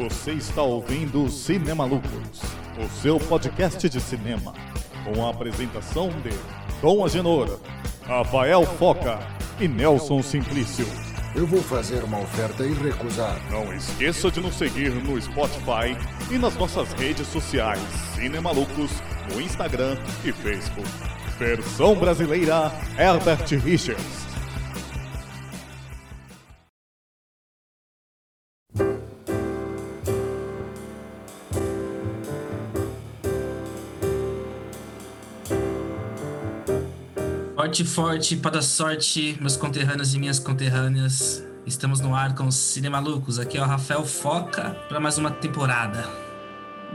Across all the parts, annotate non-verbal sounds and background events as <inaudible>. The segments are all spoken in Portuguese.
Você está ouvindo Cinema Lucros, o seu podcast de cinema, com a apresentação de Dom Agenor, Rafael Foca e Nelson Simplício. Eu vou fazer uma oferta e recusar. Não esqueça de nos seguir no Spotify e nas nossas redes sociais Cinema Lucros, no Instagram e Facebook. Versão brasileira Herbert Richards. Forte, para a sorte, meus conterrâneos e minhas conterrâneas. Estamos no ar com os Cinemalucos. Aqui é o Rafael Foca para mais uma temporada.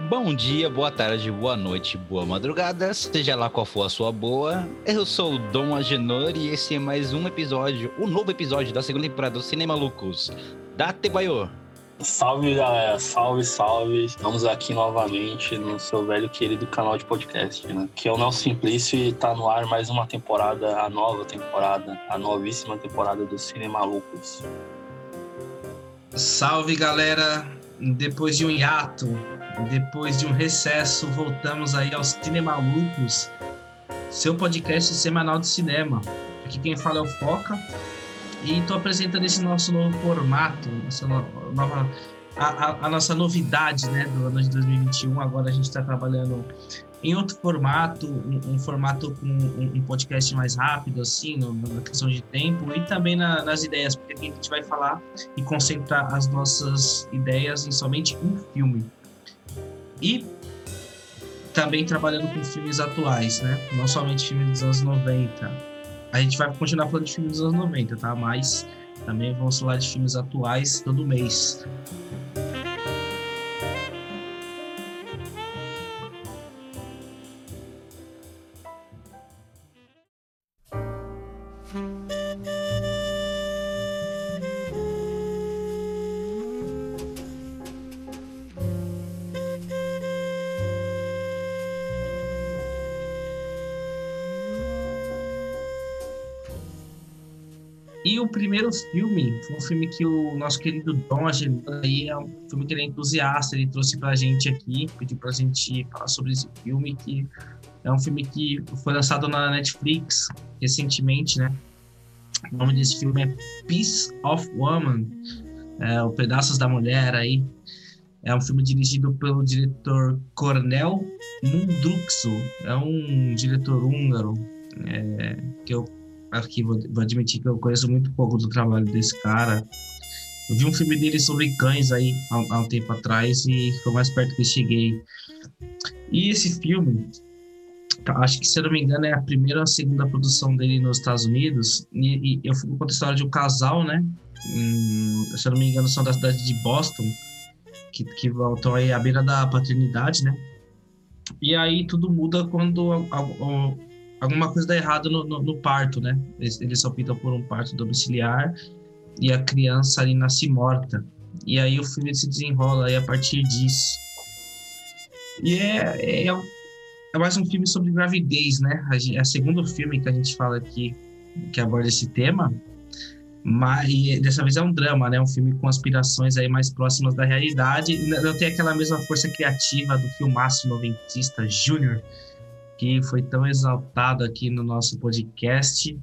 Bom dia, boa tarde, boa noite, boa madrugada, seja lá qual for a sua boa. Eu sou o Dom Agenor e esse é mais um episódio, o um novo episódio da segunda temporada do Cinema Lucos. Date Baiô. Salve galera, salve, salve. Estamos aqui novamente no seu velho querido canal de podcast, né? Que é o Nelson Simplício e tá no ar mais uma temporada, a nova temporada, a novíssima temporada do Cinema Lucos. Salve galera, depois de um hiato, depois de um recesso, voltamos aí aos Cinema Lucos, seu podcast semanal de cinema. Aqui quem fala é o Foca e estou apresentando esse nosso novo formato, nossa nova, a, a, nossa novidade né, do ano de 2021. Agora a gente está trabalhando em outro formato, um, um formato com um, um, podcast mais rápido, assim, no, na questão de tempo, e também na, nas ideias, porque aqui a gente vai falar e concentrar as nossas ideias em somente um filme. E também trabalhando com filmes atuais, né? Não somente filmes dos anos 90 a gente vai continuar falando de filmes dos anos 90, tá? Mas também vamos falar de filmes atuais todo mês. Primeiro filme foi um filme que o nosso querido Dom Agenor aí é um filme que ele é entusiasta, ele trouxe pra gente aqui, pediu pra gente falar sobre esse filme, que é um filme que foi lançado na Netflix recentemente, né? O nome desse filme é Piece of Woman, é, o Pedaços da Mulher aí. É um filme dirigido pelo diretor Cornel Mundruxo, é um diretor húngaro é, que eu aqui vou, vou admitir que eu conheço muito pouco do trabalho desse cara. Eu vi um filme dele sobre cães aí há, há um tempo atrás e foi mais perto que eu cheguei. E esse filme, acho que se eu não me engano é a primeira ou a segunda produção dele nos Estados Unidos. E, e eu fui contar a história de um casal, né? Hum, se eu não me engano são da cidade de Boston, que, que voltam aí à beira da paternidade, né? E aí tudo muda quando alguma coisa dá errado no, no, no parto, né? Eles, eles optam por um parto domiciliar e a criança ali nasce morta. E aí o filme se desenrola aí a partir disso. E é, é, é mais um filme sobre gravidez, né? É o segundo filme que a gente fala aqui que aborda esse tema. Mas dessa vez é um drama, né? Um filme com aspirações aí mais próximas da realidade. Não tem aquela mesma força criativa do filmaço noventista Júnior, que foi tão exaltado aqui no nosso podcast.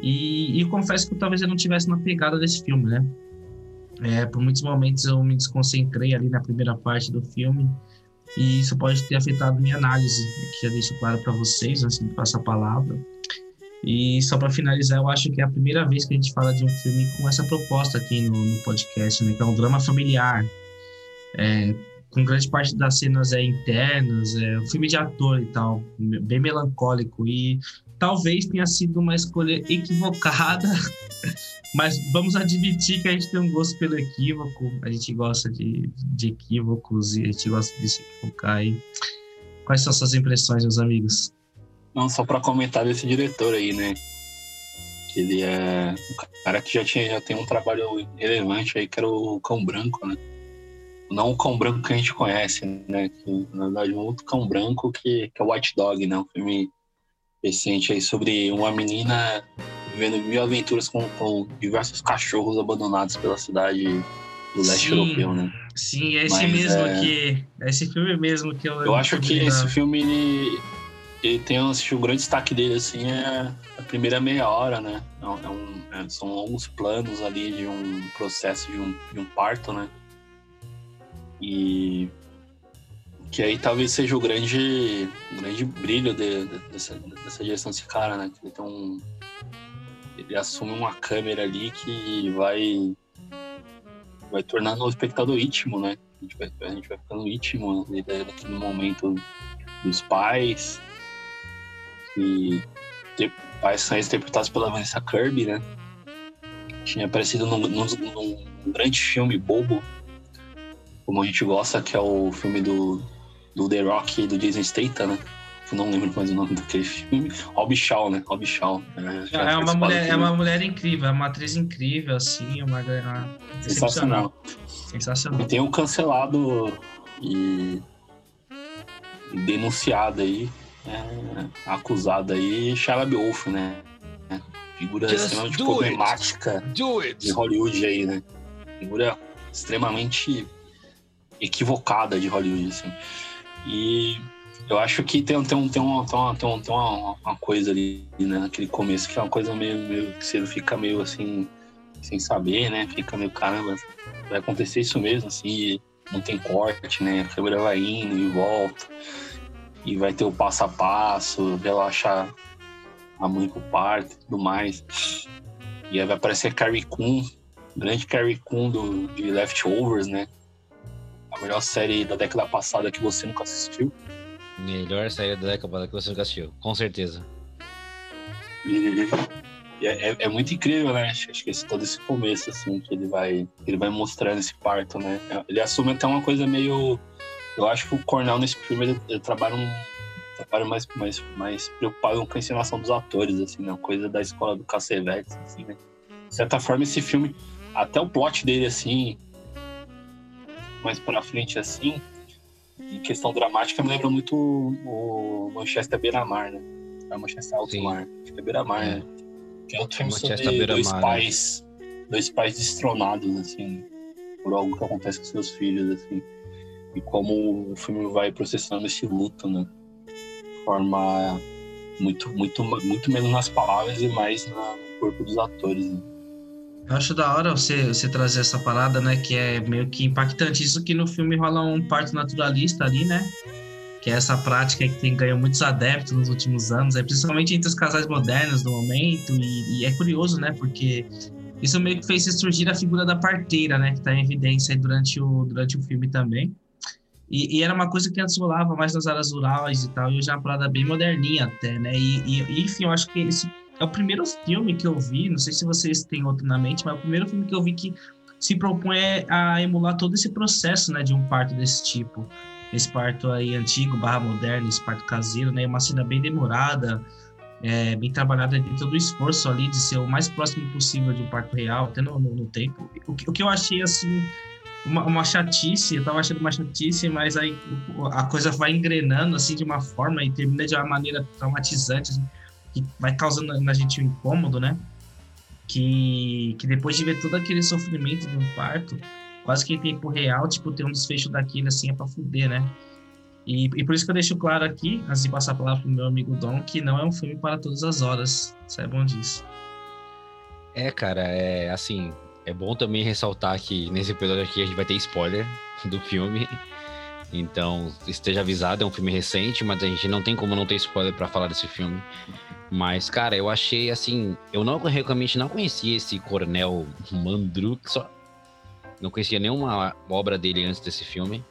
E, e confesso que talvez eu não tivesse na pegada desse filme, né? É, por muitos momentos eu me desconcentrei ali na primeira parte do filme e isso pode ter afetado minha análise, que já deixo claro para vocês antes de passar a palavra. E só para finalizar, eu acho que é a primeira vez que a gente fala de um filme com essa proposta aqui no, no podcast, né? Que é um drama familiar. É, com grande parte das cenas é internas, é um filme de ator e tal, bem melancólico e talvez tenha sido uma escolha equivocada, <laughs> mas vamos admitir que a gente tem um gosto pelo equívoco, a gente gosta de, de equívocos e a gente gosta de se equivocar. aí. quais são suas impressões, meus amigos? Não, só para comentar desse diretor aí, né? Que ele é um cara que já, tinha, já tem um trabalho relevante aí, que era o Cão Branco, né? Não o cão branco que a gente conhece, né? Que, na verdade, um outro cão branco que, que é o White Dog, né? Um filme recente aí sobre uma menina vivendo mil aventuras com, com diversos cachorros abandonados pela cidade do leste Sim. europeu, né? Sim, é esse Mas, mesmo é- que. É esse filme mesmo que eu. Eu acho que da- esse filme, ele, ele tem um, acho o grande destaque dele, assim, é a primeira meia hora, né? É um- é um- é- são longos planos ali de um processo de um, de um parto, né? E que aí talvez seja o grande, grande brilho de- de- dessa, dessa direção desse cara, né? Que ele tem um... Ele assume uma câmera ali que vai vai tornando o espectador íntimo, né? A gente vai, a gente vai ficando íntimo daquele momento dos pais. E pais são interpretados pela Vanessa Kirby, né? Tinha aparecido num, num- num grande filme bobo, como a gente gosta, que é o filme do, do The Rock e do Jason Statham, né? Eu não lembro mais o nome daquele filme. Rob Shaw, né? Rob Shaw. É, É uma, mulher, é uma mulher incrível, é uma atriz incrível, assim, uma, uma excepcional. Sensacional. Sensacional. E tem um cancelado e denunciado aí, é, acusado aí, Shia LaBeouf, né? É, Figura Just extremamente do it. problemática Do de it! Hollywood aí, né? Figura extremamente equivocada de Hollywood, assim. E eu acho que tem, tem, tem, uma, tem, uma, tem, uma, tem uma, uma coisa ali, né, naquele começo, que é uma coisa meio, meio que você fica meio assim, sem saber, né? Fica meio, caramba, vai acontecer isso mesmo, assim, não tem corte, né? A câmera vai indo e volta. E vai ter o passo a passo, relaxar a mãe pro parto e tudo mais. E aí vai aparecer Carrie Coon, grande Carrie Coon do, de Leftovers, né? Melhor série da década passada que você nunca assistiu. Melhor série da década que você nunca assistiu, com certeza. E, e é, é- é muito incrível, né? Acho, acho que esse, todo esse começo, assim, que ele vai, ele vai mostrando esse parto, né? Ele assume até uma coisa meio. Eu acho que o Cornell nesse filme ele, ele trabalha um trabalho mais, mais, mais preocupado com a encenação dos atores, assim, né? Coisa da escola do Cassavetes, assim, né? De certa forma, esse filme, até o plot dele, assim, mais pra frente, assim, em questão dramática, me lembra muito o, Manchester Beira-Mar, né? É Manchester Alto Sim. Mar. Acho que é Beira-Mar, É. né? Que é outro filme Manchester sobre dois né? pais, dois pais destronados, assim, por algo que acontece com seus filhos, assim. E como o filme vai processando esse luto, né? De forma muito, muito, muito menos nas palavras e mais no corpo dos atores, né? Eu acho da hora você, você trazer essa parada, né? Que é meio que impactante. Isso que no filme rola um parto naturalista ali, né? Que é essa prática que tem ganhou muitos adeptos nos últimos anos, é, principalmente entre os casais modernos do momento. E, e é curioso, né? Porque isso meio que fez surgir a figura da parteira, né? Que tá em evidência durante o, durante o filme também. E, e era uma coisa que antes rolava mais nas áreas rurais e tal, e hoje é uma parada bem moderninha até, né? E, e- enfim, eu acho que esse é o primeiro filme que eu vi, não sei se vocês têm outro na mente, mas é o primeiro filme que eu vi que se propõe a emular todo esse processo, né, de um parto desse tipo. Esse parto aí antigo, barra moderno, esse parto caseiro, né, uma cena bem demorada, é, bem trabalhada dentro do esforço ali de ser o mais próximo possível de um parto real, até no, no, no tempo. O que, o que eu achei, assim, uma, uma chatice, eu tava achando uma chatice, mas aí o- a coisa vai engrenando, assim, de uma forma e termina de uma maneira traumatizante, assim, que vai causando na gente um incômodo, né? Que, que depois de ver todo aquele sofrimento de um parto, quase que em tempo real, tipo, ter um desfecho daquilo assim é pra fuder, né? E, e por isso que eu deixo claro aqui, antes de passar a palavra pro meu amigo Dom, que não é um filme para todas as horas. Saibam disso. É, cara, é assim, é bom também ressaltar que nesse episódio aqui a gente vai ter spoiler <laughs> do filme. Então, esteja avisado, é um filme recente, mas a gente não tem como não ter spoiler pra falar desse filme. Mas, cara, eu achei assim, eu não realmente não conhecia esse Coronel Mandruk, só não conhecia nenhuma obra dele antes desse filme.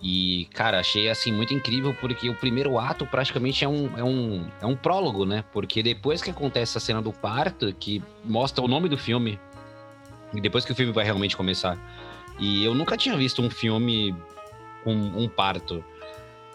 E, cara, achei assim muito incrível porque o primeiro ato praticamente é um, é um, é um prólogo, né? Porque depois que acontece a cena do parto, que mostra o nome do filme, e depois que o filme vai realmente começar. E eu nunca tinha visto um filme com um parto.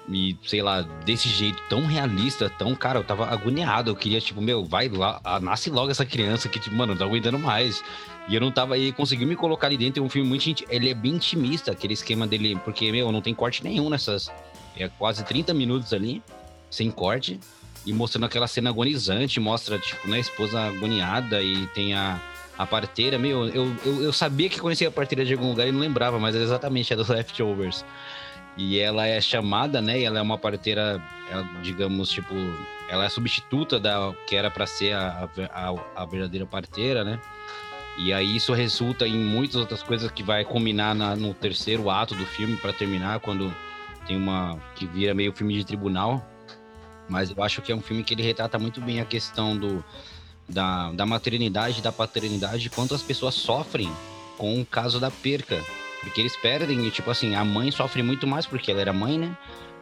E, sei lá, desse jeito, tão realista, tão, cara, eu tava agoniado. Eu queria, tipo, meu, vai lá, ah, nasce logo essa criança que, tipo, mano, não tô aguentando mais. E eu não tava aí, conseguiu me colocar ali dentro. É um filme muito. Ele é bem intimista, aquele esquema dele, porque, meu, não tem corte nenhum nessas. É quase 30 minutos ali, sem corte. E mostrando aquela cena agonizante, mostra, tipo, né, a esposa agoniada e tem a, a parteira, meu, eu, eu, eu sabia que conhecia a parteira de algum lugar e não lembrava, mas é exatamente a dos Leftovers. E ela é chamada, né? E ela é uma parteira, ela, digamos, tipo, ela é substituta da que era para ser a, a, a, verdadeira parteira, né? E aí isso resulta em muitas outras coisas que vai combinar na, no terceiro ato do filme para terminar, quando tem uma que vira meio filme de tribunal. Mas eu acho que é um filme que ele retrata muito bem a questão do, da, da maternidade, da paternidade, quanto as pessoas sofrem com o caso da perca. Porque eles perdem, e tipo assim, a mãe sofre muito mais porque ela era mãe, né?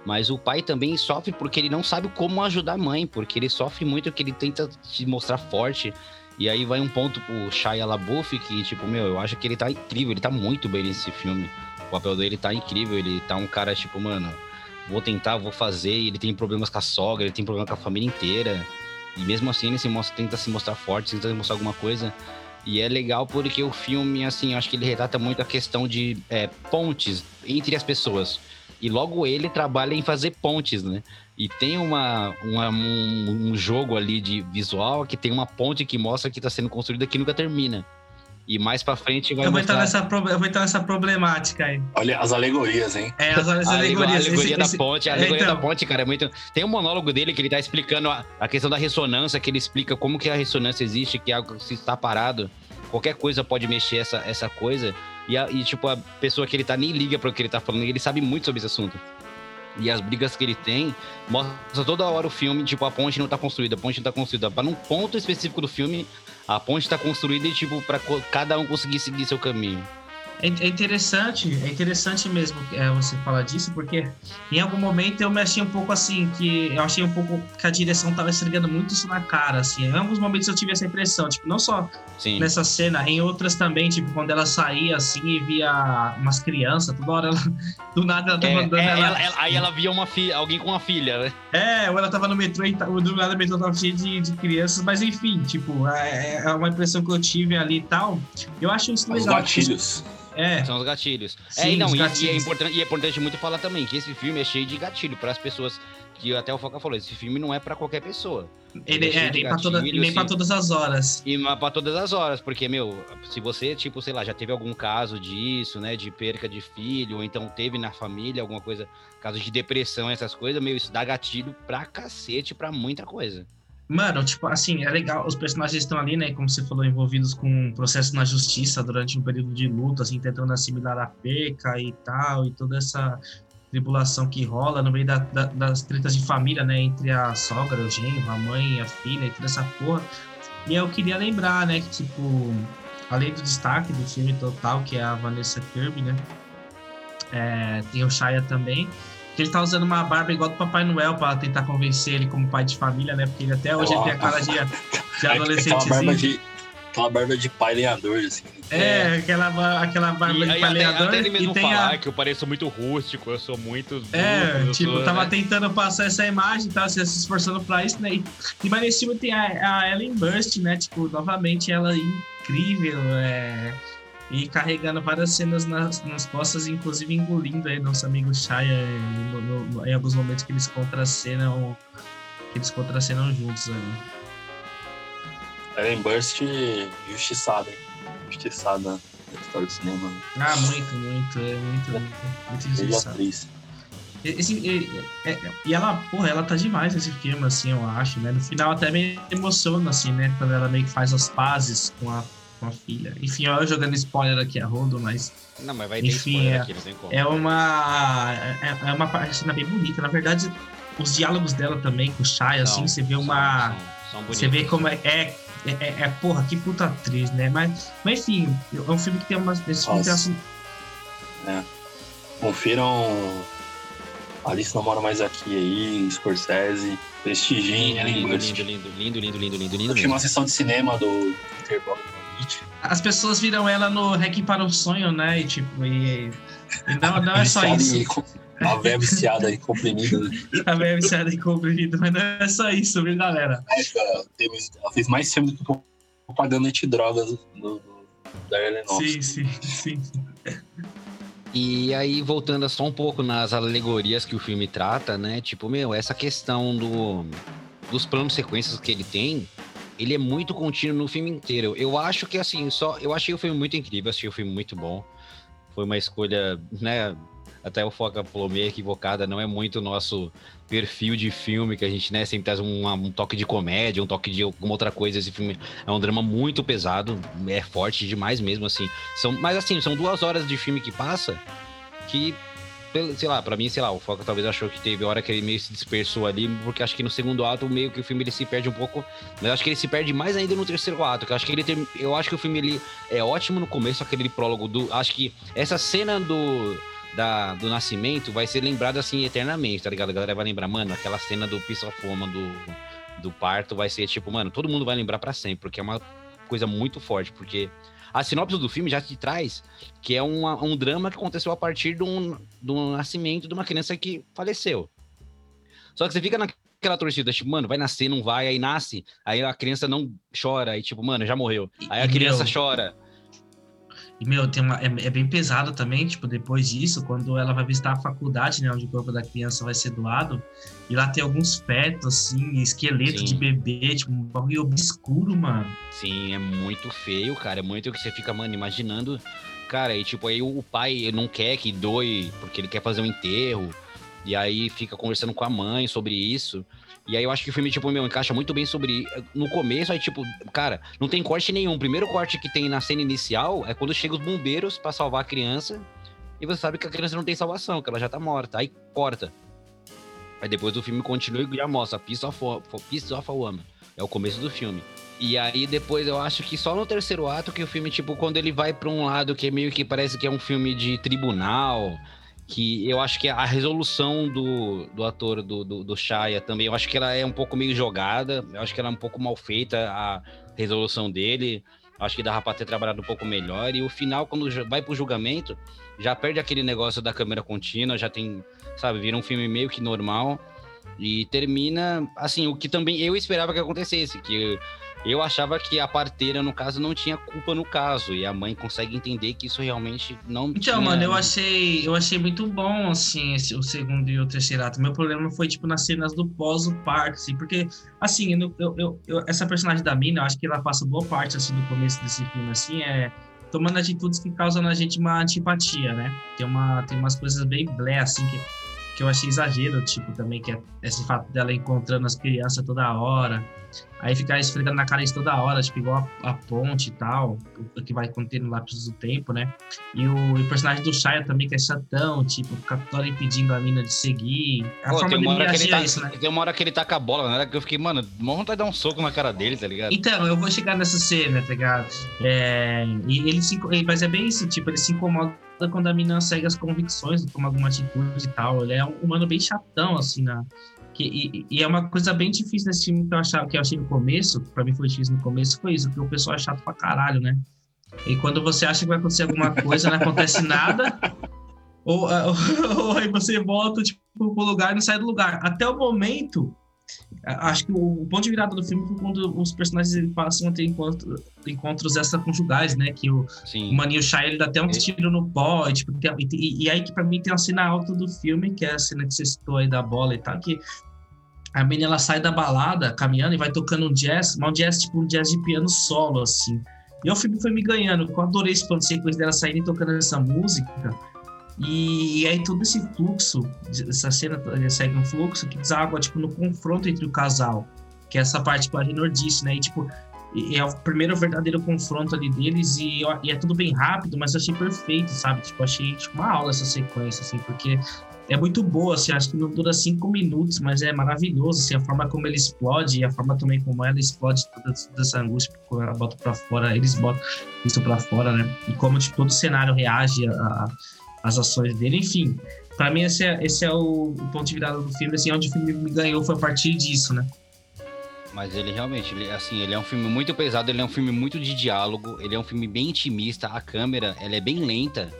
Mas o pai também sofre porque ele não sabe como ajudar a mãe, porque ele sofre muito porque ele tenta se mostrar forte. E aí vai um ponto pro Shia LaBeouf que, tipo, meu, eu acho que ele tá incrível, ele tá muito bem nesse filme. O papel dele tá incrível, ele tá um cara, tipo, mano, vou tentar, vou fazer. ele tem problemas com a sogra, ele tem problema com a família inteira. E mesmo assim ele se mostra, tenta se mostrar forte, tenta mostrar alguma coisa. E é legal porque o filme, assim, acho que ele retrata muito a questão de é, pontes entre as pessoas. E logo ele trabalha em fazer pontes, né? E tem uma, uma um, um, jogo ali de visual que tem uma ponte que mostra que está sendo construída que nunca termina. E mais pra frente vai eu vou, mostrar... entrar nessa, eu vou entrar nessa problemática aí. Olha as alegorias, hein? É, as, as alegorias. A alegoria esse, da esse... ponte, a alegoria então... da ponte, cara, é muito... Tem um monólogo dele que ele tá explicando a, a questão da ressonância, que ele explica como que a ressonância existe, que algo se está parado, qualquer coisa pode mexer essa, essa coisa. E, a, e, tipo, a pessoa que ele tá nem liga para o que ele tá falando, ele sabe muito sobre esse assunto. E as brigas que ele tem, mostra toda hora o filme, tipo, a ponte não tá construída, a ponte não tá construída. Para num ponto específico do filme, a ponte tá construída tipo, para cada um conseguir seguir seu caminho. É, é interessante, é interessante mesmo é, você falar disso, porque em algum momento eu me achei um pouco assim, que eu achei um pouco que a direção tava esfregando muito isso na cara, assim. Em alguns momentos eu tive essa impressão, tipo, não só Sim. nessa cena, em outras também, tipo, quando ela saía assim e via umas crianças, toda hora ela, <laughs> do nada ela tava é, é, ela... ela, Aí ela via uma filha, alguém com uma filha, né? É, ou ela tava no metrô e do nada o metrô tava cheio de, de crianças, mas enfim, tipo, é, é, uma impressão que eu tive ali e tal. Eu acho isso legal. Os gatilhos. É. São os gatilhos. É, Sim, é, não, e, gatilhos. e, é importante, e é importante muito falar também que esse filme é cheio de gatilho para as pessoas que até o Foca falou, esse filme não é para qualquer pessoa. Ele, Ele é, é nem para toda, todas as horas. E para todas as horas, porque, meu, se você, tipo, sei lá, já teve algum caso disso, né, de perca de filho, ou então teve na família alguma coisa, caso de depressão, essas coisas, meu, isso dá gatilho pra cacete pra muita coisa. Mano, tipo, assim, é legal, os personagens estão ali, né, como você falou, envolvidos com um processo na justiça durante um período de luta, assim, tentando assimilar a peca e tal, e toda essa tribulação que rola no meio da, da, das tretas de família, né, entre a sogra, o genro, a mãe, a filha e toda essa porra. E eu queria lembrar, né, que, tipo, além do destaque do filme total, que é a Vanessa Kirby, né, é, tem o Shia também, que ele tá usando uma barba igual do Papai Noel para tentar convencer ele como pai de família, né? Porque ele até hoje ele tem a cara de, de adolescentezinho. Aquela barba de, aquela barba de pai lenhador, assim. É, é. Aquela, aquela barba e, de pai lenhador. Até ele mesmo falar a... que eu pareço muito rústico, eu sou muito... É, tipo, sou, tava né? tentando passar essa imagem, tava se esforçando pra isso, né? E, e mas nesse filme tem a, a Ellen Burst, né? Tipo, novamente ela é incrível, é e carregando várias cenas nas, nas costas, inclusive engolindo aí nosso amigo Shia no, no, em alguns momentos que eles contracenam que eles contracenam juntos ali. Ellen Burst justiçada, justiçada na história do cinema. Ah, muito, muito, é muito, muito, muito injustiçada. Esse, e, é, e ela, porra, ela tá demais nesse filme, assim, eu acho, né? No final até me emociona, assim, né? Quando ela meio que faz as pazes com a com a filha. Enfim, eu jogando spoiler aqui a rodo, mas. Não, mas vai ter enfim, é, aqui, não tem como. É uma. É, é uma cena bem bonita. Na verdade, os diálogos dela também com o Shai, assim, você vê uma. São, são você vê como é, é. É, é, é, porra, que puta atriz, né? Mas, mas enfim, é um filme que tem uma. Esse filme tem assim... é. Confiram Alice não mora mais aqui aí, Scorsese, prestigiem, lindo, lindo, lindo, lindo, lindo, lindo, lindo, lindo, lindo. Tinha uma sessão de cinema do Interpol as pessoas viram ela no Hack para o Sonho, né? E tipo, e, e não, não é só isso. A velha viciada e comprimida, né? <laughs> A velha viciada e comprimida, mas não é só isso, viu, galera? É, ela fez mais filme do que propaganda de drogas do, do, da Ellen Sim, sim, sim. E aí, voltando só um pouco nas alegorias que o filme trata, né? Tipo, meu, essa questão do, dos planos sequências que ele tem, ele é muito contínuo no filme inteiro. Eu acho que, assim, só. Eu achei o filme muito incrível, achei o filme muito bom. Foi uma escolha, né? Até o Foca falou meio equivocada, não é muito o nosso perfil de filme, que a gente, né, sempre traz um, um toque de comédia, um toque de alguma outra coisa. Esse filme é um drama muito pesado, é forte demais mesmo, assim. São, mas, assim, são duas horas de filme que passa que sei lá, pra mim, sei lá, o Foca talvez achou que teve hora que ele meio se dispersou ali, porque acho que no segundo ato, meio que o filme ele se perde um pouco, mas acho que ele se perde mais ainda no terceiro ato, que eu acho que ele tem, eu acho que o filme ele é ótimo no começo, aquele prólogo do, acho que essa cena do da, do nascimento vai ser lembrada assim eternamente, tá ligado? A galera vai lembrar, mano, aquela cena do Piece of Woman do, do parto vai ser tipo, mano, todo mundo vai lembrar para sempre, porque é uma coisa muito forte, porque a sinopse do filme já te traz que é uma, um drama que aconteceu a partir do, do nascimento de uma criança que faleceu. Só que você fica naquela torcida, tipo, mano, vai nascer, não vai, aí nasce, aí a criança não chora, aí tipo, mano, já morreu. Aí a criança chora. E, meu, tem uma, é, é, bem pesado também, tipo, depois disso, quando ela vai visitar a faculdade, né, onde o corpo da criança vai ser doado, e lá tem alguns fetos, assim, esqueleto Sim. de bebê, tipo, um bagulho obscuro, mano. Sim, é muito feio, cara, é muito que você fica, mano, imaginando, cara, e tipo, aí o pai não quer que doe, porque ele quer fazer um enterro, e aí fica conversando com a mãe sobre isso, e aí eu acho que o filme, tipo, meu, encaixa muito bem sobre. No começo, aí, tipo, cara, não tem corte nenhum. O primeiro corte que tem na cena inicial é quando chegam os bombeiros para salvar a criança. E você sabe que a criança não tem salvação, que ela já tá morta. Aí corta. Aí depois o filme continua e já mostra Piece of, Piece of a Woman. É o começo do filme. E aí depois eu acho que só no terceiro ato que o filme, tipo, quando ele vai pra um lado que é meio que parece que é um filme de tribunal, que eu acho que a resolução do, do ator do, do, do Shaya também, eu acho que ela é um pouco meio jogada, eu acho que ela é um pouco mal feita, a resolução dele, acho que dava pra ter trabalhado um pouco melhor, e o final, quando vai pro julgamento, já perde aquele negócio da câmera contínua, já tem, sabe, vira um filme meio que normal, e termina, assim, o que também eu esperava que acontecesse, que eu achava que a parteira, no caso, não tinha culpa no caso. E a mãe consegue entender que isso realmente não então, tinha... mano, eu achei, eu achei muito bom, assim, esse, o segundo e o terceiro ato. Meu problema foi, tipo, nas cenas do pós o parto, assim, porque, assim, eu, eu, eu, essa personagem da mina, eu acho que ela passa boa parte, assim, do começo desse filme, assim, é tomando atitudes que causam na gente uma antipatia, né? Tem, uma, tem umas coisas bem blé, assim, que, que eu achei exagero, tipo, também, que é esse fato dela encontrando as crianças toda hora, Aí ficar esfregando na cara isso toda hora, tipo, igual a, a ponte e tal, o que vai contendo lápis do tempo, né? E o, e o, personagem do Shia também, que é chatão, tipo, fica toda impedindo a mina de seguir. A Pô, forma dele reagir tá, isso, né? Tem uma hora que ele taca a bola, né? Que eu fiquei, mano, uma vontade de dar um soco na cara dele, tá ligado? Então, eu vou chegar nessa cena, tá ligado? É, e ele se, mas é bem isso, tipo, ele se incomoda quando a mina segue as convicções, toma alguma atitude e tal. Ele é um humano bem chatão, assim, na, que, e, e, é uma coisa bem difícil nesse filme que eu, achava, que eu achei no começo, pra mim foi difícil no começo, foi isso, porque o pessoal é chato pra caralho, né? E quando você acha que vai acontecer alguma coisa, não acontece nada, ou, ou, <laughs> ou, aí você volta tipo, pro lugar e não sai do lugar. Até o momento, acho que o, o ponto de virada do filme foi quando os personagens passam a ter encontro, encontros extraconjugais, né? Que o, o Maninho Shai, ele dá até um tiro no pó, e, tipo, tem, e, e, aí que pra mim tem uma cena alta do filme, que é a cena que você citou aí da bola e tal, que a menina ela sai da balada caminhando e vai tocando um jazz, mas um jazz tipo um jazz de piano solo, assim. E o filme foi me ganhando, eu adorei esse plano de sequência dela saindo e tocando essa música. E, e, aí todo esse fluxo, essa cena segue um fluxo que deságua tipo, no confronto entre o casal, que é essa parte que o Agenor disse, né? E tipo, é o primeiro verdadeiro confronto ali deles e, e, é tudo bem rápido, mas eu achei perfeito, sabe? Tipo, achei tipo, uma aula essa sequência, assim, porque é muito boa, assim, acho que não dura cinco minutos, mas é maravilhoso, assim, a forma como ele explode e a forma também como ela explode toda, toda essa angústia, quando ela bota para fora, eles botam isso para fora, né? E como tipo, todo o cenário reage às ações dele, enfim. Para mim esse é, esse é o, ponto de virada do filme, assim, onde o filme me ganhou foi a partir disso, né? Mas ele realmente, ele, assim, ele é um filme muito pesado, ele é um filme muito de diálogo, ele é um filme bem intimista, a câmera, ela é bem lenta,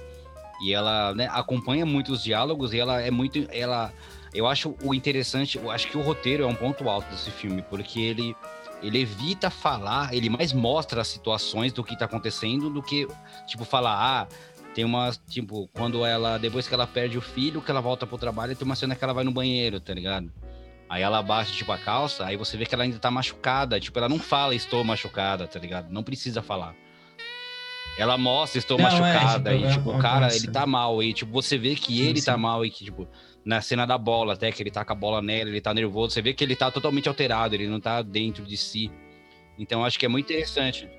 e ela né, acompanha muito os diálogos e ela é muito. Ela, eu acho o interessante, eu acho que o roteiro é um ponto alto desse filme, porque ele, ele evita falar, ele mais mostra as situações do que tá acontecendo do que, tipo, falar, ah, tem uma, tipo, quando ela, depois que ela perde o filho, que ela volta pro trabalho, tem uma cena que ela vai no banheiro, tá ligado? Aí ela abaixa, tipo, a calça, aí você vê que ela ainda tá machucada. Tipo, ela não fala, estou machucada, tá ligado? Não precisa falar. Ela mostra, estou Não, é, machucada. tipo, e, é, tipo, o é, cara, nossa. ele tá mal. E, tipo, você vê que Sim, ele tá sim. mal e que, tipo, na cena da bola, até que ele tá com a bola nela, ele tá nervoso. Você vê que ele tá totalmente alterado, ele não tá dentro de si. Então, acho que é muito interessante.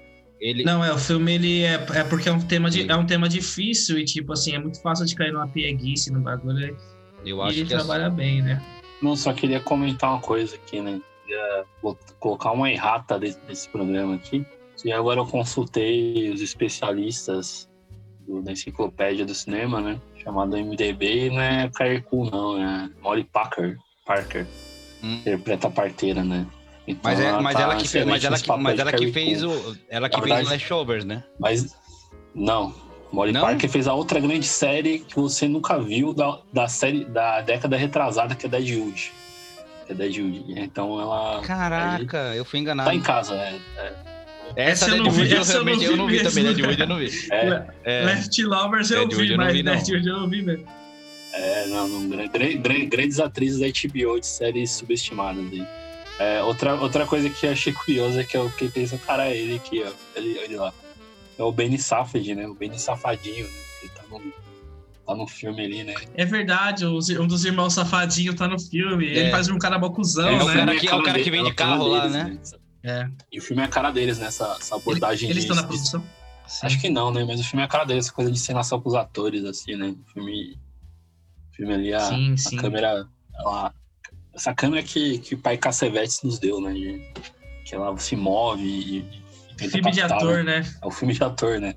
Ele, Não, é, o filme ele é, é porque é um, tema de, é um tema difícil e, tipo assim, é muito fácil de cair numa pieguice no bagulho. eu E acho ele que as- trabalha bem, né? Não, só queria comentar uma coisa aqui, né? Queria colocar uma errata desse, desse programa aqui. Que agora eu consultei os especialistas do- da enciclopédia do cinema, né? Chamado MDB, e não é Kuhn, não, é Molly Parker, Parker, Hum. interpreta a parteira, né? Então, Mas, é, mas tá ela que, fez, mas ela que, papel mas ela que fez o. Ela que Na fez o verdade- Leftovers, né? Mas não. Molly Não? Parker fez a outra grande série que você nunca viu da, da série da década retrasada, que é Deadwood. Que é Deadwood. Então ela Caraca, eu fui enganado. tá em casa, né? É, Essa, Essa eu não vi, eu, essa eu eu vi não vi também. Deadwood eu não vi. é, É, Left Lovers eu Deadwood vi, eu mas vi. Deadwood eu não vi mesmo. é, não, não, gran- gran- gran- grandes atrizes da HBO de séries subestimadas aí. É, outra, outra coisa que eu achei curiosa é que eu fiquei pensando, cara, é ele aqui, ó. Ele, ele lá. É o Benny Safdie, né? O Benny Safadinho, né? Ele tá no, tá no filme ali, né? É verdade, um dos irmãos safadinhos tá no filme. Ele É. faz um cara bocuzão, É, o né? cara que- a é o cara que é a cara carro lá, deles, né? É. E o filme é a cara deles, né? Essa, essa Ele- abordagem Eles de- estão na de- produção? Sim. Acho que não, né? Mas o filme é a cara deles, essa coisa de encenação com os atores, assim, né? O filme, o filme ali, a, Sim, a sim. câmera. Ela, essa câmera que, que o pai Cassavetes nos deu, né? de- que ela se move e. e Filme de captar, ator, né? né? É o filme de ator, né?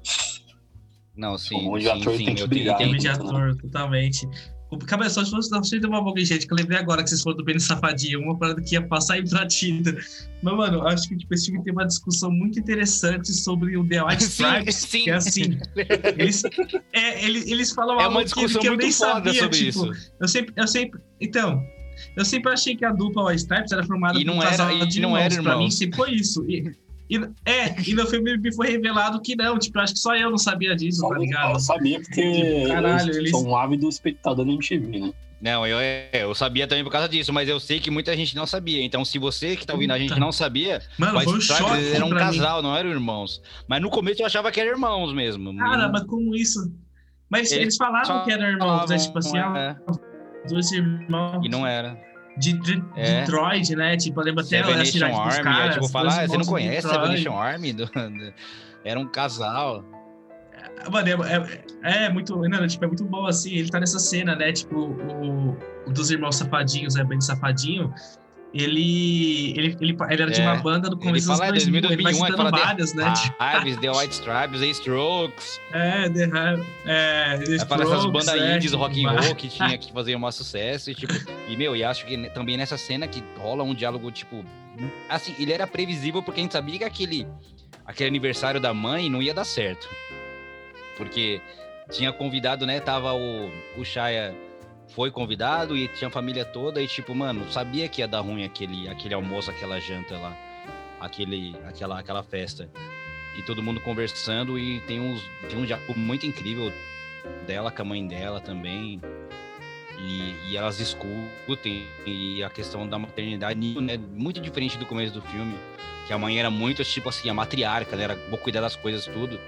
Não, sim. Onde sim, o ator sim, tem que tenho- Filme de ator, totalmente. O Cabeção, se fosse não de uma boca, gente, que eu lembrei agora que vocês foram do Benny Safadinho, uma parada que ia passar imbatida. Mas, mano, acho que tipo, esse filme tem uma discussão muito interessante sobre o The White <laughs> Sim, Stripes, sim. que é assim, eles, é, eles, eles falam É algo uma que- discussão que, eu muito nem sabia, sobre tipo, isso. Eu sempre, eu sempre, então, eu sempre achei que a dupla White Stripes era formada E por um era- casal e de não era irmãos. Pra mim sempre foi isso. E, e- é, e no filme me foi revelado que não, tipo, eu acho que só eu não sabia disso, Só tá eu ligado? sabia porque Caralho, eu eles- sou um ávido espectador da MTV, né? Não, eu, é, eu sabia também por causa disso, mas eu sei que muita gente não sabia. Então, se você que tá ouvindo a gente não sabia, Mano, foi um Stripes eram um pra mim. casal, não eram irmãos. Mas no começo eu achava que eram irmãos mesmo. Cara, mas como isso? Mas Eles eles, falavam que eram irmãos, né? Tipo assim, ah, é, dois irmãos e não era. de, de É. Detroit, né? Tipo, eu lembro até Seven a cidade dos Army, é, caras. tipo, falar, ah, você não conhece Seven Detroit. Nation Army? Do- do- Era um casal. Mano, é, é, é muito, não, tipo, é muito bom, assim, ele tá nessa cena, né, tipo, o, o dos irmãos safadinhos, né, bem safadinho, ele, ele, ele, ele era de É, uma banda do começo dos fala é 2000, 2000, ele vai 2001, citando várias, né, Hives, The White Stripes, The Strokes. é, The Hive, é, The fala essas Strokes, bandas é, indies, rock and roll que tinha que fazer o maior sucesso. E, tipo, e, meu, e acho que também nessa cena que rola um diálogo, tipo. Assim, ele era previsível porque a gente sabia que aquele, aquele aniversário da mãe não ia dar certo. Porque tinha convidado, né? Tava o, o Shaya foi convidado e tinha a família toda e tipo, mano, sabia que ia dar ruim aquele, aquele almoço, aquela janta lá, aquele, aquela, aquela festa. E todo mundo conversando e tem uns tem um diálogo muito incrível dela com a mãe dela também. E, e elas discutem e a questão da maternidade, né, muito diferente do começo do filme, que a mãe era muito tipo assim, a matriarca, né, era vou cuidar das coisas tudo.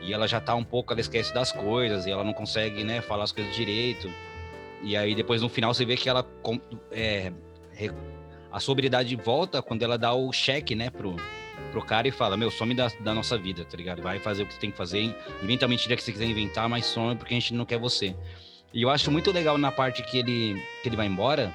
E ela já tá um pouco, ela esquece das coisas e ela não consegue, né, falar as coisas direito. E aí depois no final você vê que ela é, a sobriedade volta quando ela dá o cheque, né, pro, pro cara e fala, meu, some da, da nossa vida, tá ligado? Vai fazer o que você tem que fazer, inventa a mentira que você quiser inventar, mas some porque a gente não quer você. E eu acho muito legal na parte que ele, que ele vai embora,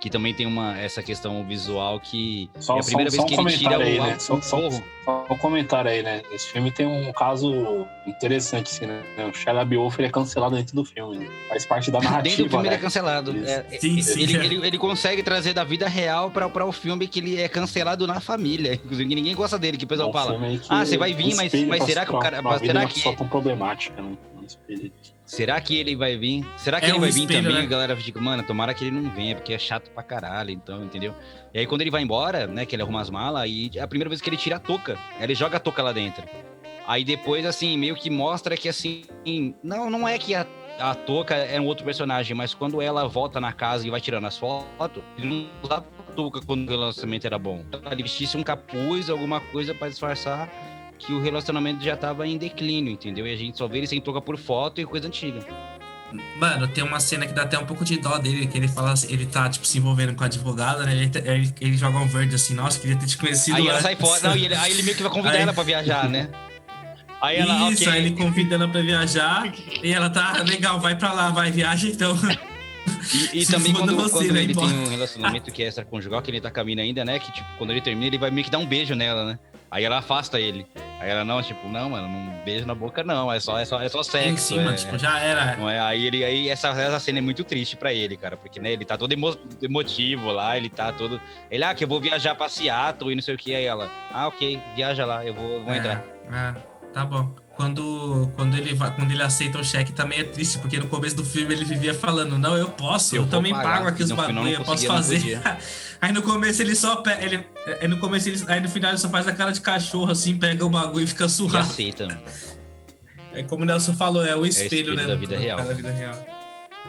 que também tem uma, essa questão visual que Só, é a só- primeira só vez um que ele tira aí, o, né? Só, o só, só um comentário aí, né? Esse filme tem um caso interessante, assim, né? O Shia LaBeouf ele é cancelado dentro do filme, né? Faz parte da <laughs> narrativa, Dentro do filme né? ele é cancelado. Isso. É, Sim, sim. ele, ele, ele consegue trazer da vida real pra, pra o filme que ele é cancelado na família. Inclusive, que ninguém gosta dele, que o É pessoal um fala. que "Ah, você vai vir, mas- mas será que o cara- será que- pessoa tão problemática, né? Um espelho. Será que ele vai vir? Será que É ele um vai vir espelho, também? né? A galera fica, mano, tomara que ele não venha, porque é chato pra caralho, então, entendeu? E aí quando ele vai embora, né, que ele arruma as malas, e é a primeira vez que ele tira a touca. Ele joga a touca lá dentro. Aí depois, assim, meio que mostra que, assim, não, não é que a a Toca é um outro personagem, mas quando ela volta na casa e vai tirando as fotos, ele não usava a Toca quando o relacionamento era bom. Ele vestisse um capuz, alguma coisa para disfarçar que o relacionamento já tava em declínio, entendeu? E a gente só vê ele sem Toca por foto e coisa antiga. Mano, tem uma cena que dá até um pouco de dó dele, que ele fala assim, ele tá, tipo, se envolvendo com a advogada, né? Ele, ele, ele joga um verde assim, nossa, queria ter te conhecido. Aí ela sai fora, não, e ele, aí ele meio que vai convidar aí... ela pra viajar, né? Aí ela, Isso, okay. aí ele convida ela pra viajar e ela tá, legal, vai pra lá, vai, viaja então. E, e <laughs> também quando, você, quando né, ele embora. tem um relacionamento que é extraconjugal, que ele tá caminhando ainda, né? Que, tipo, quando ele termina, ele vai meio que dar um beijo nela, né? Aí ela afasta ele. Aí ela, não, tipo, não, mano, não beijo na boca, não. É só, é só, é só sexo. Em cima, é, tipo, já era. Não é, aí ele, aí essa, essa cena é muito triste pra ele, cara, porque, né, ele tá todo emo, emotivo lá, ele tá todo. Ele, ah, que eu vou viajar pra Seattle e não sei o que. Aí ela, ah, ok, viaja lá, eu vou, vou é, entrar. É, tá bom quando, quando, ele, vai, quando ele aceita o cheque também é triste, porque no começo do filme ele vivia falando, não, eu posso, eu, eu também pagar. pago aqui os bagulho, eu posso fazer. <laughs> aí no começo ele só pega, ele, aí no começo ele, aí no final ele só faz a cara de cachorro assim, pega o bagulho e fica surrado. E aceita. É como o Nelson falou, é o espelho, é o né? Da vida real. Da vida real.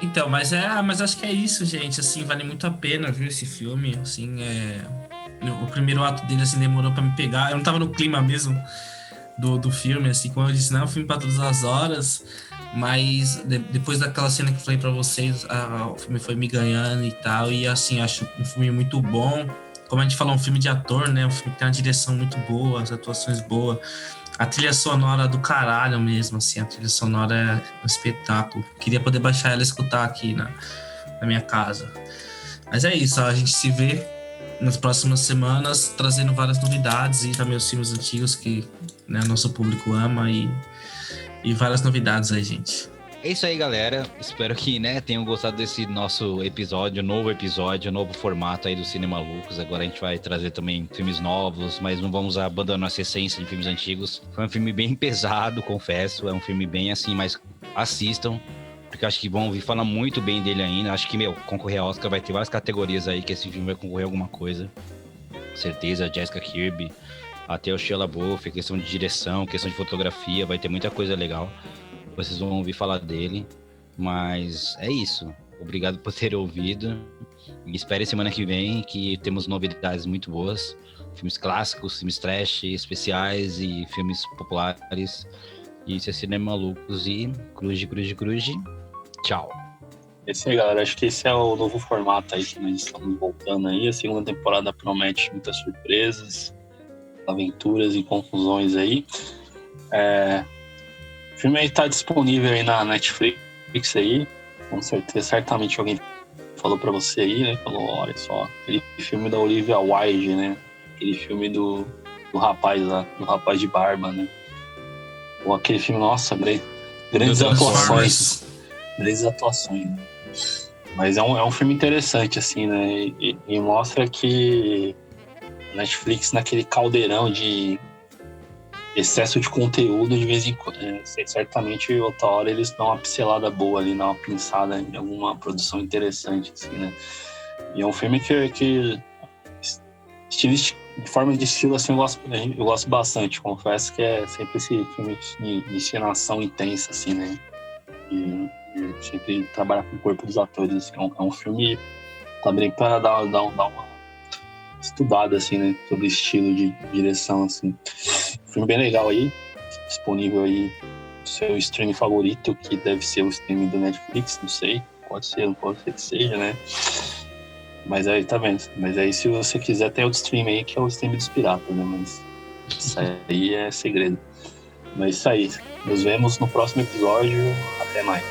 Então, mas é, mas acho que é isso, gente. Assim, vale muito a pena, viu, esse filme. Assim, é... o primeiro ato dele assim demorou para me pegar. Eu não tava no clima mesmo do, do filme, assim, como eu disse, não é um filme para todas as horas, mas de, depois daquela cena que eu falei para vocês, a, o filme foi me ganhando e tal, e assim, acho um filme muito bom. Como a gente falou, um filme de ator, né? Um filme que tem uma direção muito boa, as atuações boas. A trilha sonora do caralho mesmo, assim, a trilha sonora é um espetáculo. Queria poder baixar ela e escutar aqui na, na minha casa. Mas é isso, a gente se vê nas próximas semanas trazendo várias novidades e também os filmes antigos que né, nosso público ama e, e várias novidades aí, gente. É isso aí, galera. Espero que né, tenham gostado desse nosso episódio, novo episódio, novo formato aí do Cinema Lucas. Agora a gente vai trazer também filmes novos, mas não vamos abandonar nossa essência de filmes antigos. Foi um filme bem pesado, confesso. É um filme bem assim, mas assistam porque acho que vão ouvir falar muito bem dele ainda. Acho que, meu, concorrer a Oscar vai ter várias categorias aí que esse filme vai concorrer a alguma coisa. Com certeza, Jessica Kirby, até o Sheila Buff, questão de direção, questão de fotografia, vai ter muita coisa legal. Vocês vão ouvir falar dele. Mas é isso. Obrigado por ter ouvido. E espere semana que vem que temos novidades muito boas. Filmes clássicos, filmes trash, especiais e filmes populares. Isso é Cinema Malucos e cruz, cruz, cruz. Tchau. Esse aí, galera. Acho que esse é o novo formato aí que nós estamos voltando aí. A segunda temporada promete muitas surpresas, aventuras e confusões aí. É... O filme aí tá disponível aí na Netflix aí. Com certeza, certamente alguém falou para você aí, né? Falou, olha só, aquele filme da Olivia Wilde, né? Aquele filme do, do rapaz lá, do rapaz de barba, né? Ou aquele filme, nossa, grandes atuações grandes atuações. Né? Mas é um, é um filme interessante, assim, né? E, e, mostra que Netflix, naquele caldeirão de excesso de conteúdo, de vez em quando, é, certamente outra hora eles dão uma pincelada boa ali, dão uma pinçada em alguma produção interessante, assim, né? E é um filme que, que de forma de estilo, assim, eu gosto, eu gosto bastante. Confesso que é sempre esse filme de, de encenação intensa, assim, né? E, sempre trabalhar com o corpo dos atores. É, um, é um filme também para dar, dar, dar uma estudada assim, né, sobre estilo de direção assim. Filme bem legal aí, disponível aí no seu stream favorito, que deve ser o stream do Netflix, não sei, pode ser, não pode ser que seja, né? Mas aí tá vendo. Mas aí se você quiser tem outro stream aí que é o stream dos piratas, né? Mas isso aí é segredo. Mas isso aí. Nos vemos no próximo episódio. Até mais.